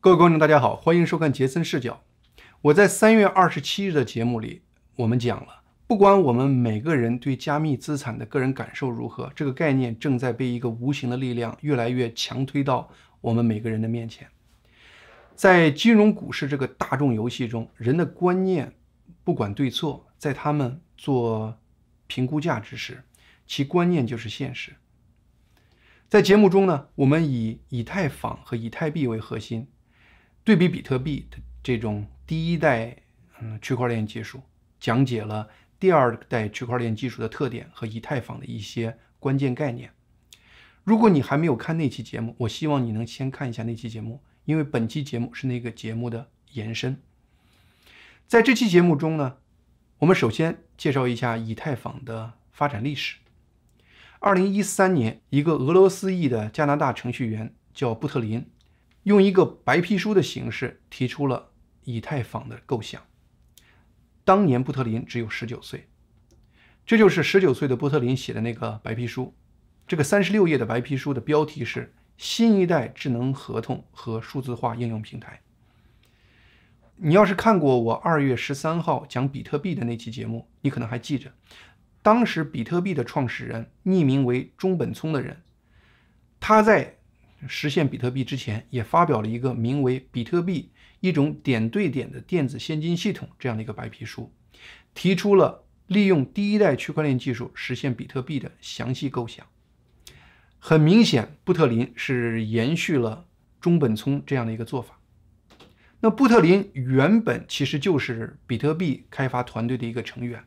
各位观众，大家好，欢迎收看杰森视角。我在三月二十七日的节目里，我们讲了，不管我们每个人对加密资产的个人感受如何，这个概念正在被一个无形的力量越来越强推到我们每个人的面前。在金融股市这个大众游戏中，人的观念不管对错，在他们做评估价值时，其观念就是现实。在节目中呢，我们以以太坊和以太币为核心，对比比特币的这种第一代嗯区块链技术，讲解了第二代区块链技术的特点和以太坊的一些关键概念。如果你还没有看那期节目，我希望你能先看一下那期节目，因为本期节目是那个节目的延伸。在这期节目中呢，我们首先介绍一下以太坊的发展历史。二零一三年，一个俄罗斯裔的加拿大程序员叫布特林，用一个白皮书的形式提出了以太坊的构想。当年布特林只有十九岁，这就是十九岁的布特林写的那个白皮书。这个三十六页的白皮书的标题是《新一代智能合同和数字化应用平台》。你要是看过我二月十三号讲比特币的那期节目，你可能还记着。当时，比特币的创始人匿名为中本聪的人，他在实现比特币之前，也发表了一个名为《比特币：一种点对点的电子现金系统》这样的一个白皮书，提出了利用第一代区块链技术实现比特币的详细构想。很明显，布特林是延续了中本聪这样的一个做法。那布特林原本其实就是比特币开发团队的一个成员。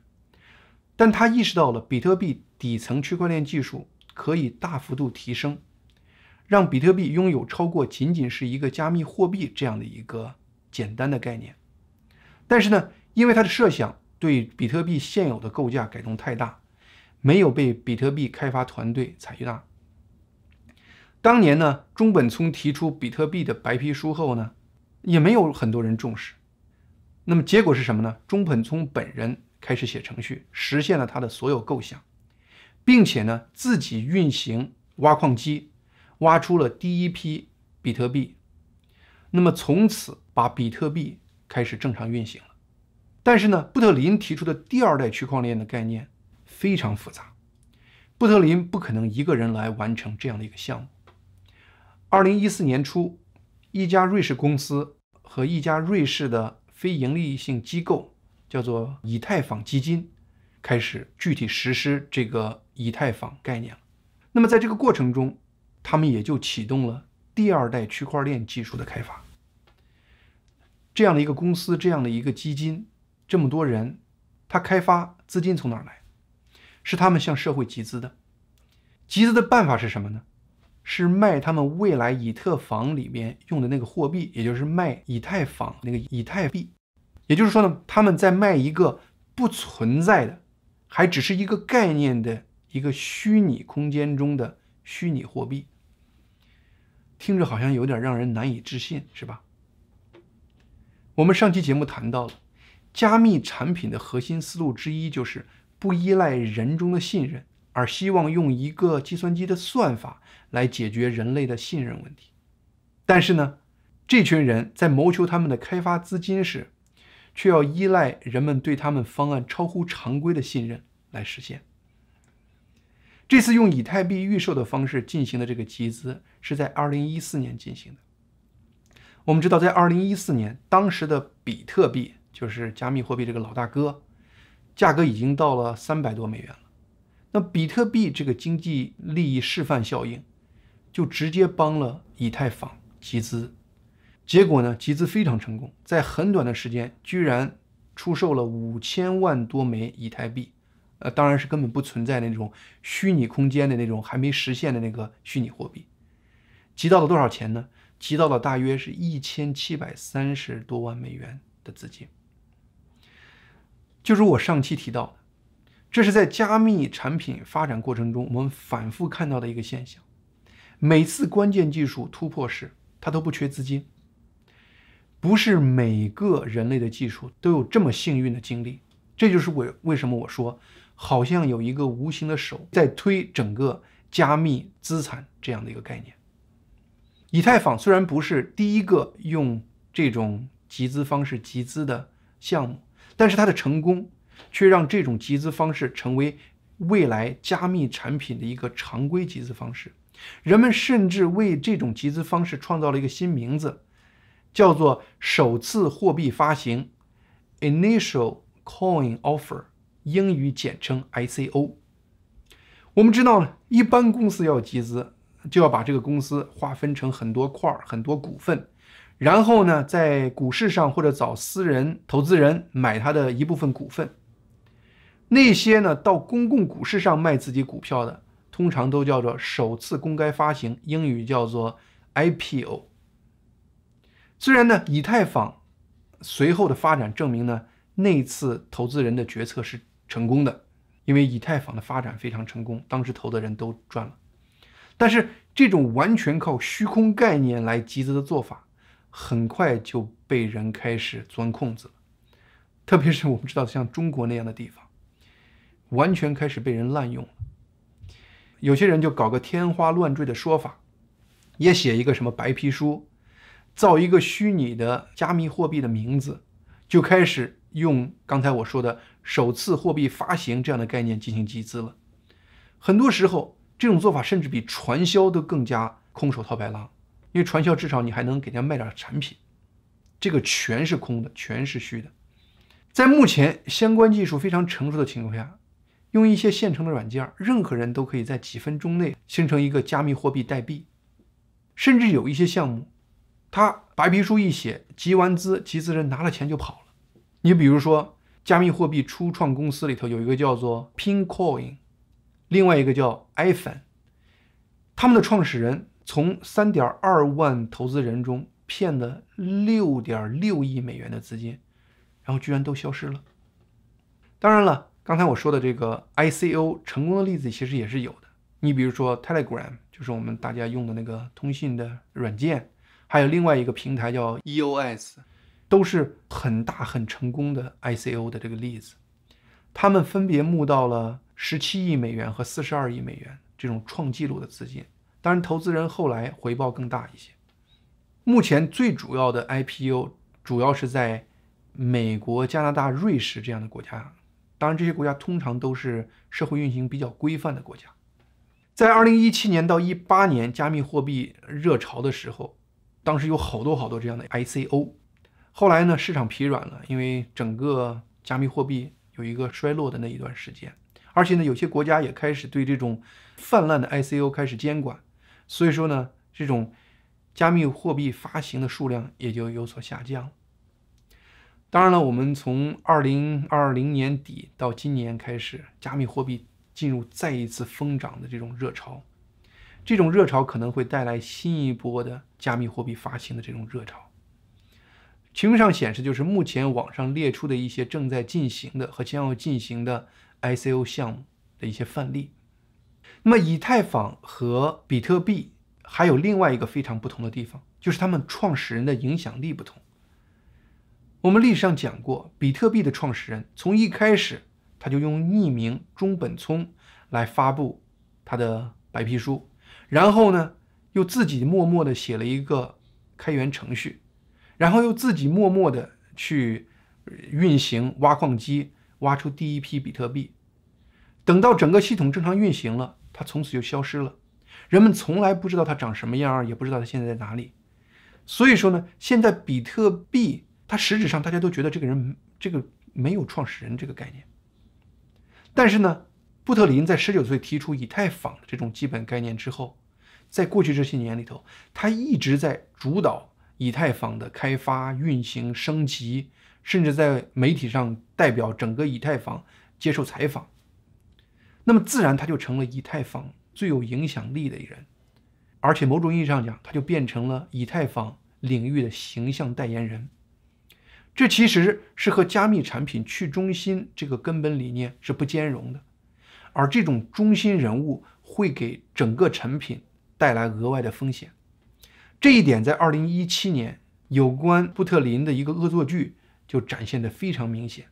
但他意识到了比特币底层区块链技术可以大幅度提升，让比特币拥有超过仅仅是一个加密货币这样的一个简单的概念。但是呢，因为他的设想对比特币现有的构架改动太大，没有被比特币开发团队采纳。当年呢，中本聪提出比特币的白皮书后呢，也没有很多人重视。那么结果是什么呢？中本聪本人。开始写程序，实现了他的所有构想，并且呢，自己运行挖矿机，挖出了第一批比特币。那么从此把比特币开始正常运行了。但是呢，布特林提出的第二代区块链的概念非常复杂，布特林不可能一个人来完成这样的一个项目。二零一四年初，一家瑞士公司和一家瑞士的非营利性机构。叫做以太坊基金开始具体实施这个以太坊概念。那么在这个过程中，他们也就启动了第二代区块链技术的开发。这样的一个公司，这样的一个基金，这么多人，他开发资金从哪儿来？是他们向社会集资的。集资的办法是什么呢？是卖他们未来以太坊里面用的那个货币，也就是卖以太坊那个以太币。也就是说呢，他们在卖一个不存在的，还只是一个概念的一个虚拟空间中的虚拟货币，听着好像有点让人难以置信，是吧？我们上期节目谈到了，加密产品的核心思路之一就是不依赖人中的信任，而希望用一个计算机的算法来解决人类的信任问题。但是呢，这群人在谋求他们的开发资金时，却要依赖人们对他们方案超乎常规的信任来实现。这次用以太币预售的方式进行的这个集资，是在二零一四年进行的。我们知道，在二零一四年，当时的比特币就是加密货币这个老大哥，价格已经到了三百多美元了。那比特币这个经济利益示范效应，就直接帮了以太坊集资。结果呢？集资非常成功，在很短的时间，居然出售了五千万多枚以太币。呃，当然是根本不存在那种虚拟空间的那种还没实现的那个虚拟货币。集到了多少钱呢？集到了大约是一千七百三十多万美元的资金。就如我上期提到的，这是在加密产品发展过程中我们反复看到的一个现象。每次关键技术突破时，它都不缺资金。不是每个人类的技术都有这么幸运的经历，这就是为为什么我说，好像有一个无形的手在推整个加密资产这样的一个概念。以太坊虽然不是第一个用这种集资方式集资的项目，但是它的成功却让这种集资方式成为未来加密产品的一个常规集资方式。人们甚至为这种集资方式创造了一个新名字，叫做首次货币发行 （Initial Coin Offer），英语简称 ICO。我们知道呢，一般公司要集资，就要把这个公司划分成很多块儿、很多股份，然后呢，在股市上或者找私人投资人买他的一部分股份。那些呢，到公共股市上卖自己股票的。通常都叫做首次公开发行，英语叫做 IPO。虽然呢，以太坊随后的发展证明呢，那次投资人的决策是成功的，因为以太坊的发展非常成功，当时投的人都赚了。但是这种完全靠虚空概念来集资的做法，很快就被人开始钻空子了，特别是我们知道像中国那样的地方，完全开始被人滥用了。有些人就搞个天花乱坠的说法，也写一个什么白皮书，造一个虚拟的加密货币的名字，就开始用刚才我说的首次货币发行这样的概念进行集资了。很多时候，这种做法甚至比传销都更加空手套白狼，因为传销至少你还能给人家卖点产品，这个全是空的，全是虚的。在目前相关技术非常成熟的情况下。用一些现成的软件，任何人都可以在几分钟内形成一个加密货币代币。甚至有一些项目，他白皮书一写，集完资，集资人拿了钱就跑了。你比如说，加密货币初创公司里头有一个叫做 Pincoin，另外一个叫 iFan，他们的创始人从三点二万投资人中骗了六点六亿美元的资金，然后居然都消失了。当然了。刚才我说的这个 ICO 成功的例子其实也是有的。你比如说 Telegram，就是我们大家用的那个通信的软件，还有另外一个平台叫 EOS，都是很大很成功的 ICO 的这个例子。他们分别募到了十七亿美元和四十二亿美元这种创纪录的资金。当然，投资人后来回报更大一些。目前最主要的 IPO 主要是在美国、加拿大、瑞士这样的国家。当然，这些国家通常都是社会运行比较规范的国家。在二零一七年到一八年加密货币热潮的时候，当时有好多好多这样的 ICO。后来呢，市场疲软了，因为整个加密货币有一个衰落的那一段时间，而且呢，有些国家也开始对这种泛滥的 ICO 开始监管，所以说呢，这种加密货币发行的数量也就有所下降。当然了，我们从二零二零年底到今年开始，加密货币进入再一次疯涨的这种热潮，这种热潮可能会带来新一波的加密货币发行的这种热潮。屏幕上显示就是目前网上列出的一些正在进行的和将要进行的 ICO 项目的一些范例。那么，以太坊和比特币还有另外一个非常不同的地方，就是他们创始人的影响力不同。我们历史上讲过，比特币的创始人从一开始他就用匿名中本聪来发布他的白皮书，然后呢又自己默默的写了一个开源程序，然后又自己默默的去运行挖矿机，挖出第一批比特币。等到整个系统正常运行了，他从此就消失了，人们从来不知道他长什么样，也不知道他现在在哪里。所以说呢，现在比特币。它实质上大家都觉得这个人这个没有创始人这个概念，但是呢，布特林在十九岁提出以太坊这种基本概念之后，在过去这些年里头，他一直在主导以太坊的开发、运行、升级，甚至在媒体上代表整个以太坊接受采访。那么自然他就成了以太坊最有影响力的人，而且某种意义上讲，他就变成了以太坊领域的形象代言人。这其实是和加密产品去中心这个根本理念是不兼容的，而这种中心人物会给整个产品带来额外的风险。这一点在2017年有关布特林的一个恶作剧就展现的非常明显。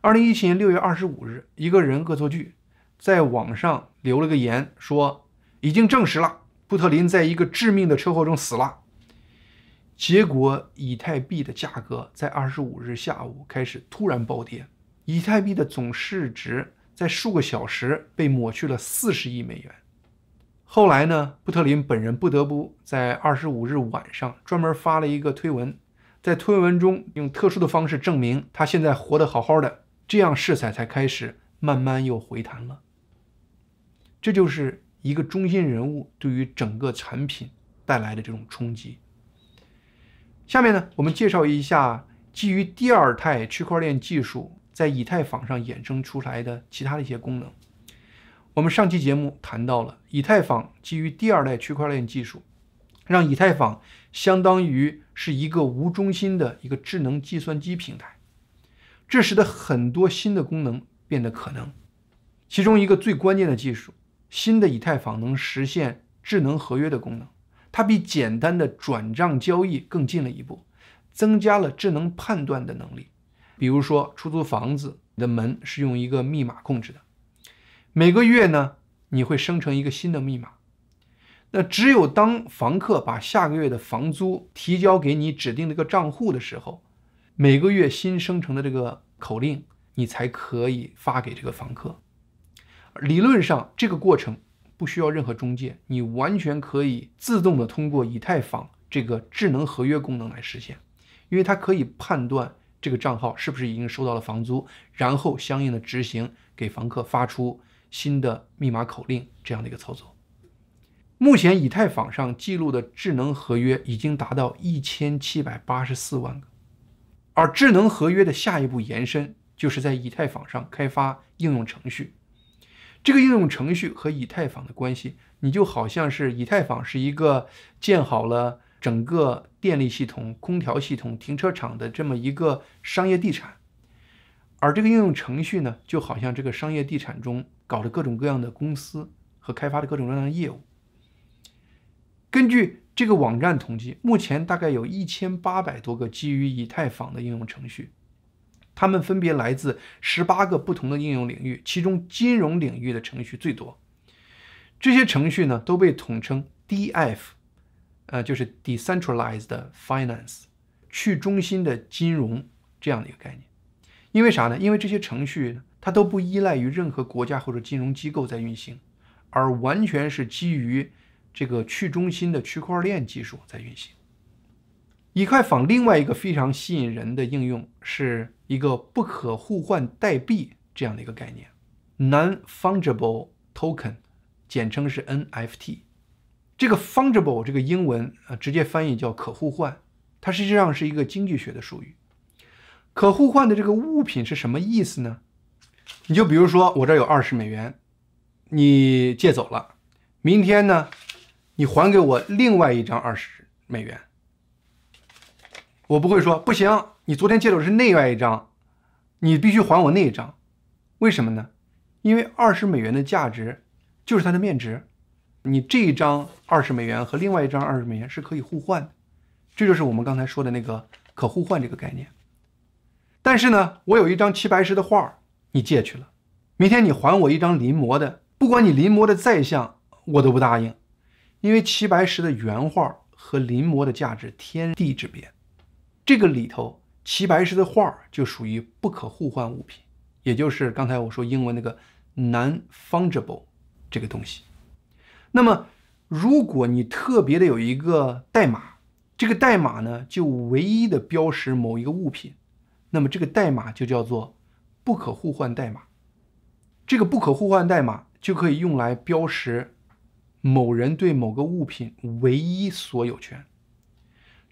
2017年6月25日，一个人恶作剧在网上留了个言，说已经证实了，布特林在一个致命的车祸中死了。结果，以太币的价格在二十五日下午开始突然暴跌，以太币的总市值在数个小时被抹去了四十亿美元。后来呢，布特林本人不得不在二十五日晚上专门发了一个推文，在推文中用特殊的方式证明他现在活得好好的，这样市场才开始慢慢又回弹了。这就是一个中心人物对于整个产品带来的这种冲击。下面呢，我们介绍一下基于第二代区块链技术在以太坊上衍生出来的其他的一些功能。我们上期节目谈到了以太坊基于第二代区块链技术，让以太坊相当于是一个无中心的一个智能计算机平台，这使得很多新的功能变得可能。其中一个最关键的技术，新的以太坊能实现智能合约的功能。它比简单的转账交易更进了一步，增加了智能判断的能力。比如说，出租房子的门是用一个密码控制的，每个月呢，你会生成一个新的密码。那只有当房客把下个月的房租提交给你指定的一个账户的时候，每个月新生成的这个口令，你才可以发给这个房客。理论上，这个过程。不需要任何中介，你完全可以自动的通过以太坊这个智能合约功能来实现，因为它可以判断这个账号是不是已经收到了房租，然后相应的执行给房客发出新的密码口令这样的一个操作。目前以太坊上记录的智能合约已经达到一千七百八十四万个，而智能合约的下一步延伸就是在以太坊上开发应用程序。这个应用程序和以太坊的关系，你就好像是以太坊是一个建好了整个电力系统、空调系统、停车场的这么一个商业地产，而这个应用程序呢，就好像这个商业地产中搞的各种各样的公司和开发的各种各样的业务。根据这个网站统计，目前大概有一千八百多个基于以太坊的应用程序。它们分别来自十八个不同的应用领域，其中金融领域的程序最多。这些程序呢都被统称 DF，呃，就是 Decentralized Finance，去中心的金融这样的一个概念。因为啥呢？因为这些程序它都不依赖于任何国家或者金融机构在运行，而完全是基于这个去中心的区块链技术在运行。以太坊另外一个非常吸引人的应用是一个不可互换代币这样的一个概念，Non-Fungible Token，简称是 NFT。这个 Fungible 这个英文啊，直接翻译叫可互换，它实际上是一个经济学的术语。可互换的这个物品是什么意思呢？你就比如说我这有二十美元，你借走了，明天呢，你还给我另外一张二十美元。我不会说不行，你昨天借走的是另外一张，你必须还我那一张，为什么呢？因为二十美元的价值就是它的面值，你这一张二十美元和另外一张二十美元是可以互换的，这就是我们刚才说的那个可互换这个概念。但是呢，我有一张齐白石的画，你借去了，明天你还我一张临摹的，不管你临摹的再像，我都不答应，因为齐白石的原画和临摹的价值天地之别。这个里头，齐白石的画就属于不可互换物品，也就是刚才我说英文那个 non-fungible 这个东西。那么，如果你特别的有一个代码，这个代码呢就唯一的标识某一个物品，那么这个代码就叫做不可互换代码。这个不可互换代码就可以用来标识某人对某个物品唯一所有权。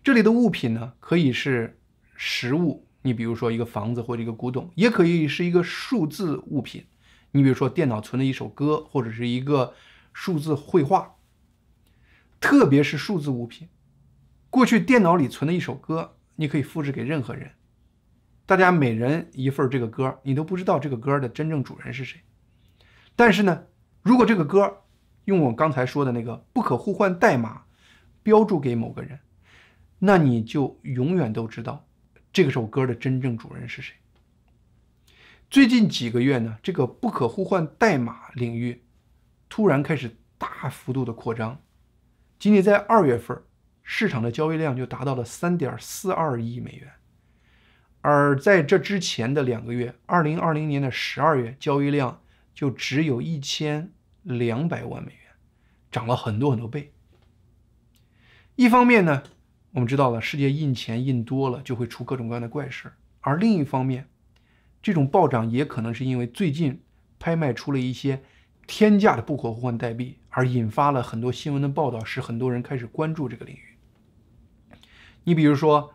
这里的物品呢，可以是实物，你比如说一个房子或者一个古董，也可以是一个数字物品，你比如说电脑存的一首歌或者是一个数字绘画。特别是数字物品，过去电脑里存的一首歌，你可以复制给任何人，大家每人一份这个歌，你都不知道这个歌的真正主人是谁。但是呢，如果这个歌用我刚才说的那个不可互换代码标注给某个人。那你就永远都知道这首歌的真正主人是谁。最近几个月呢，这个不可互换代码领域突然开始大幅度的扩张，仅仅在二月份，市场的交易量就达到了三点四二亿美元。而在这之前的两个月，二零二零年的十二月，交易量就只有一千两百万美元，涨了很多很多倍。一方面呢，我们知道了世界印钱印多了就会出各种各样的怪事而另一方面，这种暴涨也可能是因为最近拍卖出了一些天价的不可互换代币，而引发了很多新闻的报道，使很多人开始关注这个领域。你比如说。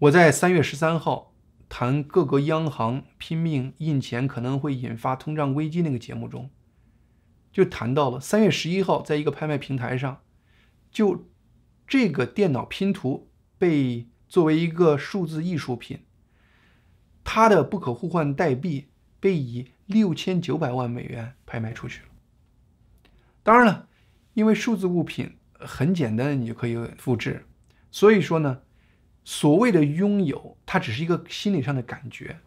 我在三月十三号谈各个央行拼命印钱可能会引发通胀危机那个节目中，就谈到了三月十一号在一个拍卖平台上，就这个电脑拼图被作为一个数字艺术品，它的不可互换代币被以六千九百万美元拍卖出去了。当然了，因为数字物品很简单，你就可以复制，所以说呢。所谓的拥有，它只是一个心理上的感觉。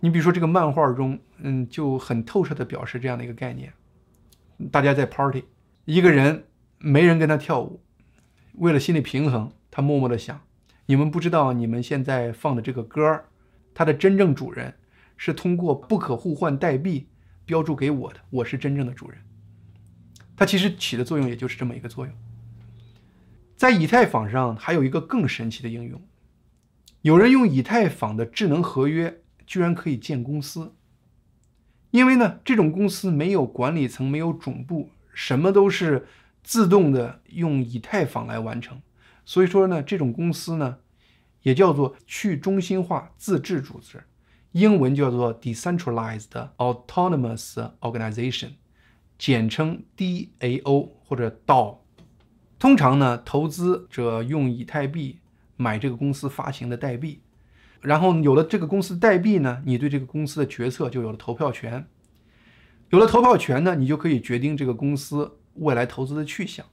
你比如说这个漫画中，嗯，就很透彻的表示这样的一个概念：大家在 party，一个人没人跟他跳舞，为了心理平衡，他默默的想：你们不知道，你们现在放的这个歌它的真正主人是通过不可互换代币标注给我的，我是真正的主人。它其实起的作用也就是这么一个作用。在以太坊上还有一个更神奇的应用。有人用以太坊的智能合约，居然可以建公司。因为呢，这种公司没有管理层，没有总部，什么都是自动的用以太坊来完成。所以说呢，这种公司呢，也叫做去中心化自治组织，英文叫做 Decentralized Autonomous Organization，简称 DAO 或者 DAO。通常呢，投资者用以太币。买这个公司发行的代币，然后有了这个公司代币呢，你对这个公司的决策就有了投票权。有了投票权呢，你就可以决定这个公司未来投资的去向。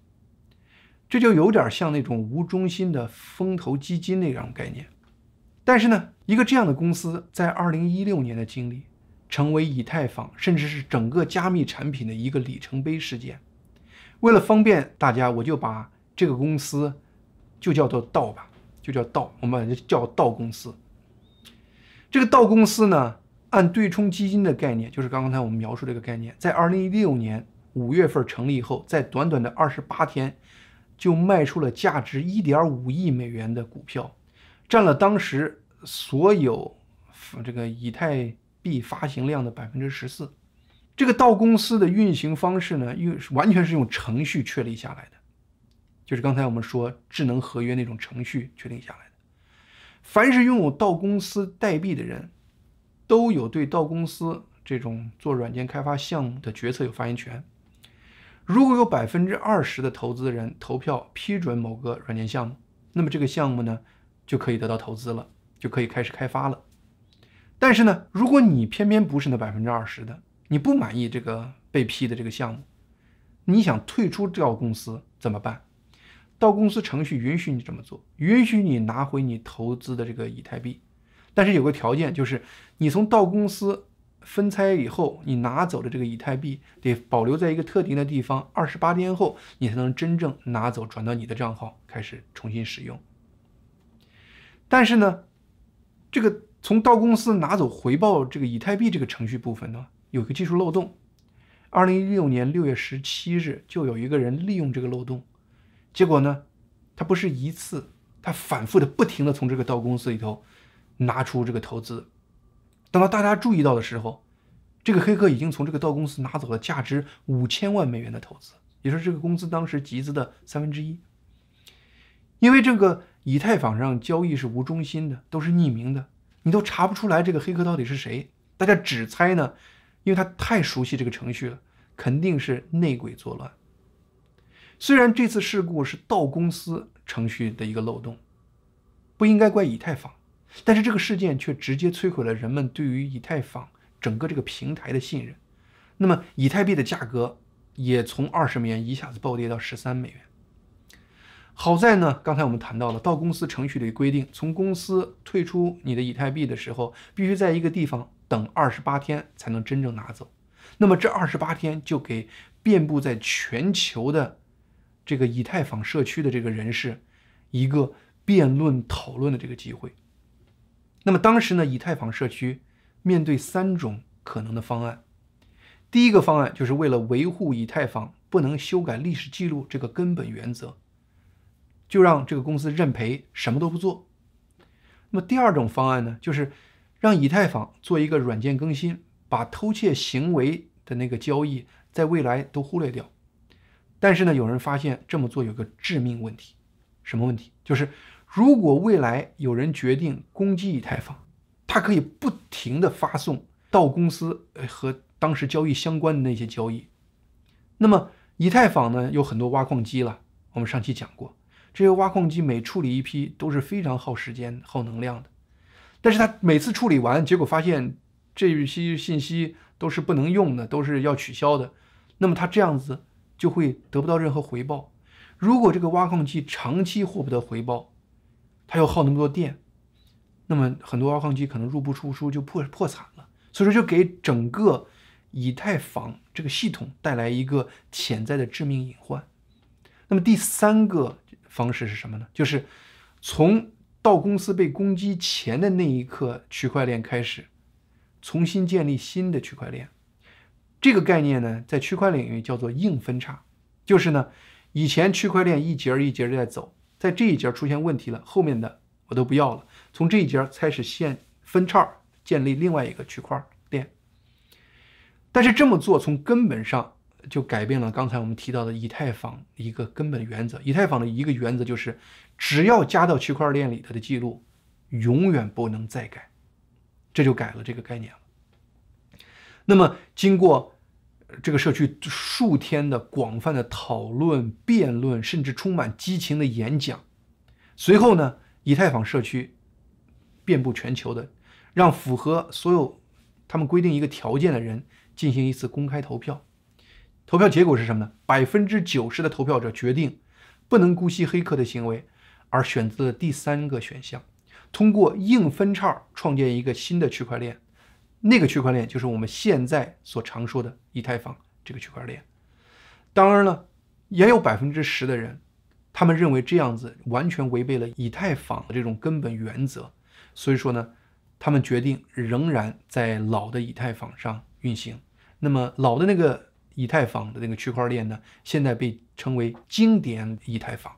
这就有点像那种无中心的风投基金那样概念。但是呢，一个这样的公司在二零一六年的经历，成为以太坊甚至是整个加密产品的一个里程碑事件。为了方便大家，我就把这个公司就叫做道吧。就叫道，我们把它叫道公司。这个道公司呢，按对冲基金的概念，就是刚刚才我们描述这个概念，在二零一六年五月份成立以后，在短短的二十八天，就卖出了价值一点五亿美元的股票，占了当时所有这个以太币发行量的百分之十四。这个道公司的运行方式呢，用完全是用程序确立下来的。就是刚才我们说智能合约那种程序确定下来的。凡是拥有道公司代币的人，都有对道公司这种做软件开发项目的决策有发言权。如果有百分之二十的投资人投票批准某个软件项目，那么这个项目呢就可以得到投资了，就可以开始开发了。但是呢，如果你偏偏不是那百分之二十的，你不满意这个被批的这个项目，你想退出道公司怎么办？到公司程序允许你这么做，允许你拿回你投资的这个以太币，但是有个条件，就是你从到公司分拆以后，你拿走的这个以太币得保留在一个特定的地方，二十八天后你才能真正拿走，转到你的账号开始重新使用。但是呢，这个从到公司拿走回报这个以太币这个程序部分呢，有个技术漏洞。二零一六年六月十七日，就有一个人利用这个漏洞。结果呢，他不是一次，他反复的、不停的从这个道公司里头拿出这个投资。等到大家注意到的时候，这个黑客已经从这个道公司拿走了价值五千万美元的投资，也就是这个公司当时集资的三分之一。因为这个以太坊上交易是无中心的，都是匿名的，你都查不出来这个黑客到底是谁。大家只猜呢，因为他太熟悉这个程序了，肯定是内鬼作乱。虽然这次事故是道公司程序的一个漏洞，不应该怪以太坊，但是这个事件却直接摧毁了人们对于以太坊整个这个平台的信任。那么，以太币的价格也从二十美元一下子暴跌到十三美元。好在呢，刚才我们谈到了道公司程序里规定，从公司退出你的以太币的时候，必须在一个地方等二十八天才能真正拿走。那么这二十八天就给遍布在全球的。这个以太坊社区的这个人士一个辩论讨论的这个机会。那么当时呢，以太坊社区面对三种可能的方案。第一个方案就是为了维护以太坊不能修改历史记录这个根本原则，就让这个公司认赔，什么都不做。那么第二种方案呢，就是让以太坊做一个软件更新，把偷窃行为的那个交易在未来都忽略掉。但是呢，有人发现这么做有个致命问题，什么问题？就是如果未来有人决定攻击以太坊，他可以不停的发送到公司和当时交易相关的那些交易。那么以太坊呢有很多挖矿机了，我们上期讲过，这些挖矿机每处理一批都是非常耗时间、耗能量的。但是他每次处理完，结果发现这些信息都是不能用的，都是要取消的。那么他这样子。就会得不到任何回报。如果这个挖矿机长期获不得回报，它又耗那么多电，那么很多挖矿机可能入不敷出，就破破产了。所以说，就给整个以太坊这个系统带来一个潜在的致命隐患。那么第三个方式是什么呢？就是从到公司被攻击前的那一刻，区块链开始重新建立新的区块链。这个概念呢，在区块领域叫做硬分叉，就是呢，以前区块链一节一节的在走，在这一节出现问题了，后面的我都不要了，从这一节开始线分叉，建立另外一个区块链。但是这么做从根本上就改变了刚才我们提到的以太坊一个根本原则。以太坊的一个原则就是，只要加到区块链里头的记录，永远不能再改，这就改了这个概念。那么，经过这个社区数天的广泛的讨论、辩论，甚至充满激情的演讲，随后呢，以太坊社区遍布全球的，让符合所有他们规定一个条件的人进行一次公开投票。投票结果是什么呢？百分之九十的投票者决定不能姑息黑客的行为，而选择了第三个选项，通过硬分叉创建一个新的区块链。那个区块链就是我们现在所常说的以太坊这个区块链。当然了，也有百分之十的人，他们认为这样子完全违背了以太坊的这种根本原则，所以说呢，他们决定仍然在老的以太坊上运行。那么老的那个以太坊的那个区块链呢，现在被称为经典以太坊。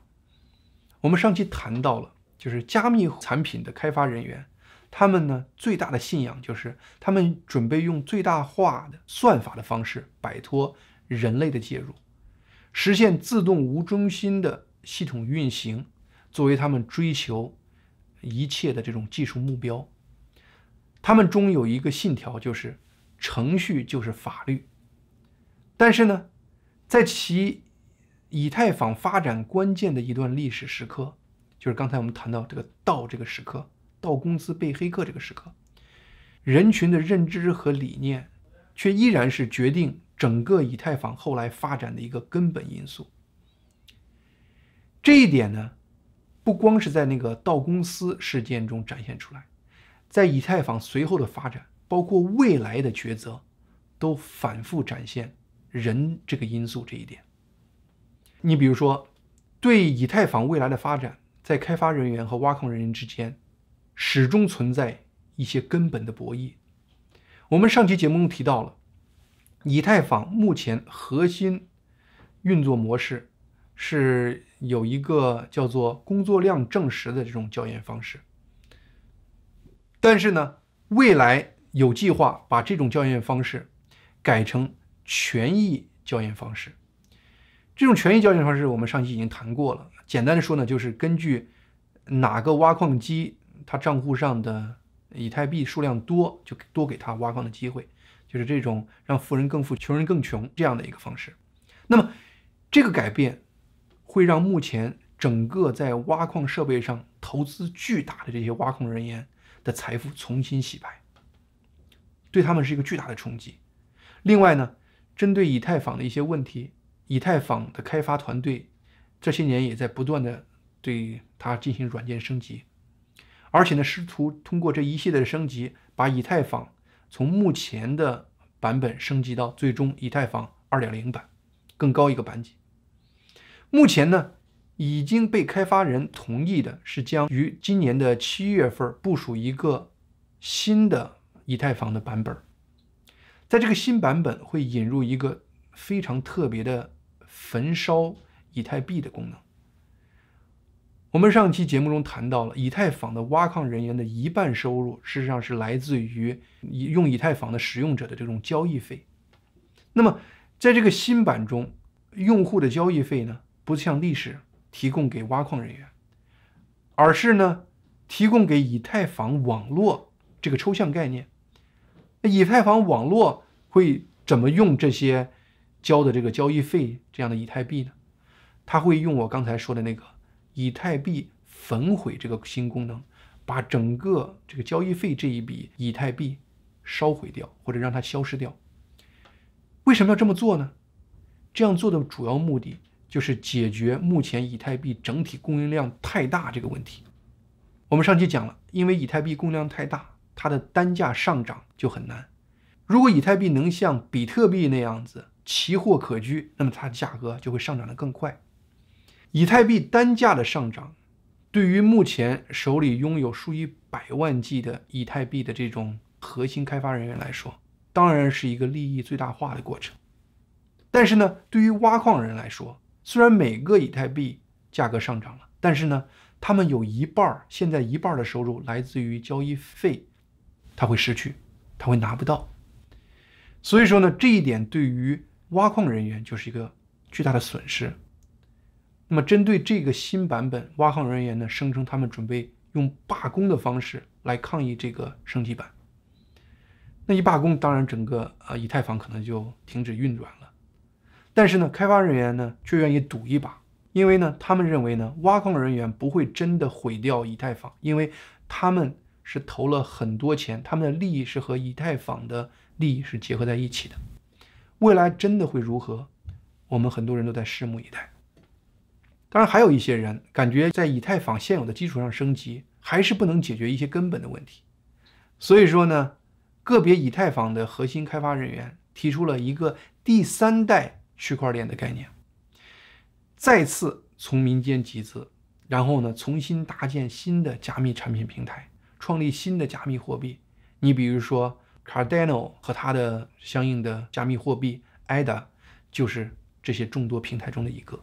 我们上期谈到了，就是加密产品的开发人员。他们呢最大的信仰就是，他们准备用最大化的算法的方式摆脱人类的介入，实现自动无中心的系统运行，作为他们追求一切的这种技术目标。他们中有一个信条，就是程序就是法律。但是呢，在其以太坊发展关键的一段历史时刻，就是刚才我们谈到这个道这个时刻。到公司被黑客这个时刻，人群的认知和理念，却依然是决定整个以太坊后来发展的一个根本因素。这一点呢，不光是在那个道公司事件中展现出来，在以太坊随后的发展，包括未来的抉择，都反复展现人这个因素这一点。你比如说，对以太坊未来的发展，在开发人员和挖矿人员之间。始终存在一些根本的博弈。我们上期节目中提到了，以太坊目前核心运作模式是有一个叫做工作量证实的这种校验方式。但是呢，未来有计划把这种校验方式改成权益校验方式。这种权益校验方式，我们上期已经谈过了。简单的说呢，就是根据哪个挖矿机。他账户上的以太币数量多，就多给他挖矿的机会，就是这种让富人更富、穷人更穷这样的一个方式。那么，这个改变会让目前整个在挖矿设备上投资巨大的这些挖矿人员的财富重新洗牌，对他们是一个巨大的冲击。另外呢，针对以太坊的一些问题，以太坊的开发团队这些年也在不断的对它进行软件升级。而且呢，试图通过这一系列的升级，把以太坊从目前的版本升级到最终以太坊2.0版，更高一个版级。目前呢，已经被开发人同意的是将于今年的七月份部署一个新的以太坊的版本。在这个新版本会引入一个非常特别的焚烧以太币的功能。我们上期节目中谈到了，以太坊的挖矿人员的一半收入，事实上是来自于用以太坊的使用者的这种交易费。那么，在这个新版中，用户的交易费呢，不像历史提供给挖矿人员，而是呢，提供给以太坊网络这个抽象概念。以太坊网络会怎么用这些交的这个交易费这样的以太币呢？它会用我刚才说的那个。以太币焚毁这个新功能，把整个这个交易费这一笔以太币烧毁掉，或者让它消失掉。为什么要这么做呢？这样做的主要目的就是解决目前以太币整体供应量太大这个问题。我们上期讲了，因为以太币供应量太大，它的单价上涨就很难。如果以太币能像比特币那样子奇货可居，那么它的价格就会上涨得更快。以太币单价的上涨，对于目前手里拥有数以百万计的以太币的这种核心开发人员来说，当然是一个利益最大化的过程。但是呢，对于挖矿人来说，虽然每个以太币价格上涨了，但是呢，他们有一半儿，现在一半的收入来自于交易费，他会失去，他会拿不到。所以说呢，这一点对于挖矿人员就是一个巨大的损失。那么，针对这个新版本，挖矿人员呢声称他们准备用罢工的方式来抗议这个升级版。那一罢工，当然整个呃以太坊可能就停止运转了。但是呢，开发人员呢却愿意赌一把，因为呢他们认为呢挖矿人员不会真的毁掉以太坊，因为他们是投了很多钱，他们的利益是和以太坊的利益是结合在一起的。未来真的会如何？我们很多人都在拭目以待。当然，还有一些人感觉在以太坊现有的基础上升级，还是不能解决一些根本的问题。所以说呢，个别以太坊的核心开发人员提出了一个第三代区块链的概念，再次从民间集资，然后呢，重新搭建新的加密产品平台，创立新的加密货币。你比如说，Cardano 和它的相应的加密货币 ADA，就是这些众多平台中的一个。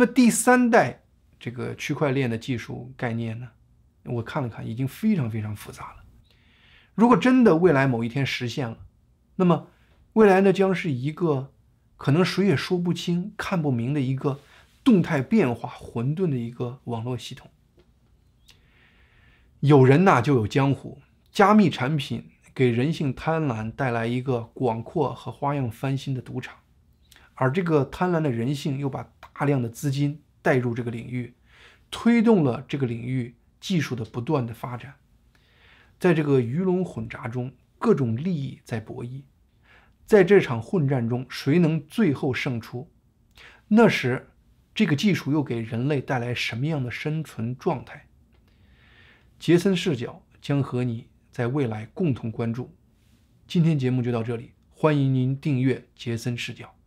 那第三代这个区块链的技术概念呢？我看了看，已经非常非常复杂了。如果真的未来某一天实现了，那么未来呢将是一个可能谁也说不清、看不明的一个动态变化、混沌的一个网络系统。有人呐就有江湖，加密产品给人性贪婪带来一个广阔和花样翻新的赌场。而这个贪婪的人性又把大量的资金带入这个领域，推动了这个领域技术的不断的发展。在这个鱼龙混杂中，各种利益在博弈，在这场混战中，谁能最后胜出？那时，这个技术又给人类带来什么样的生存状态？杰森视角将和你在未来共同关注。今天节目就到这里，欢迎您订阅杰森视角。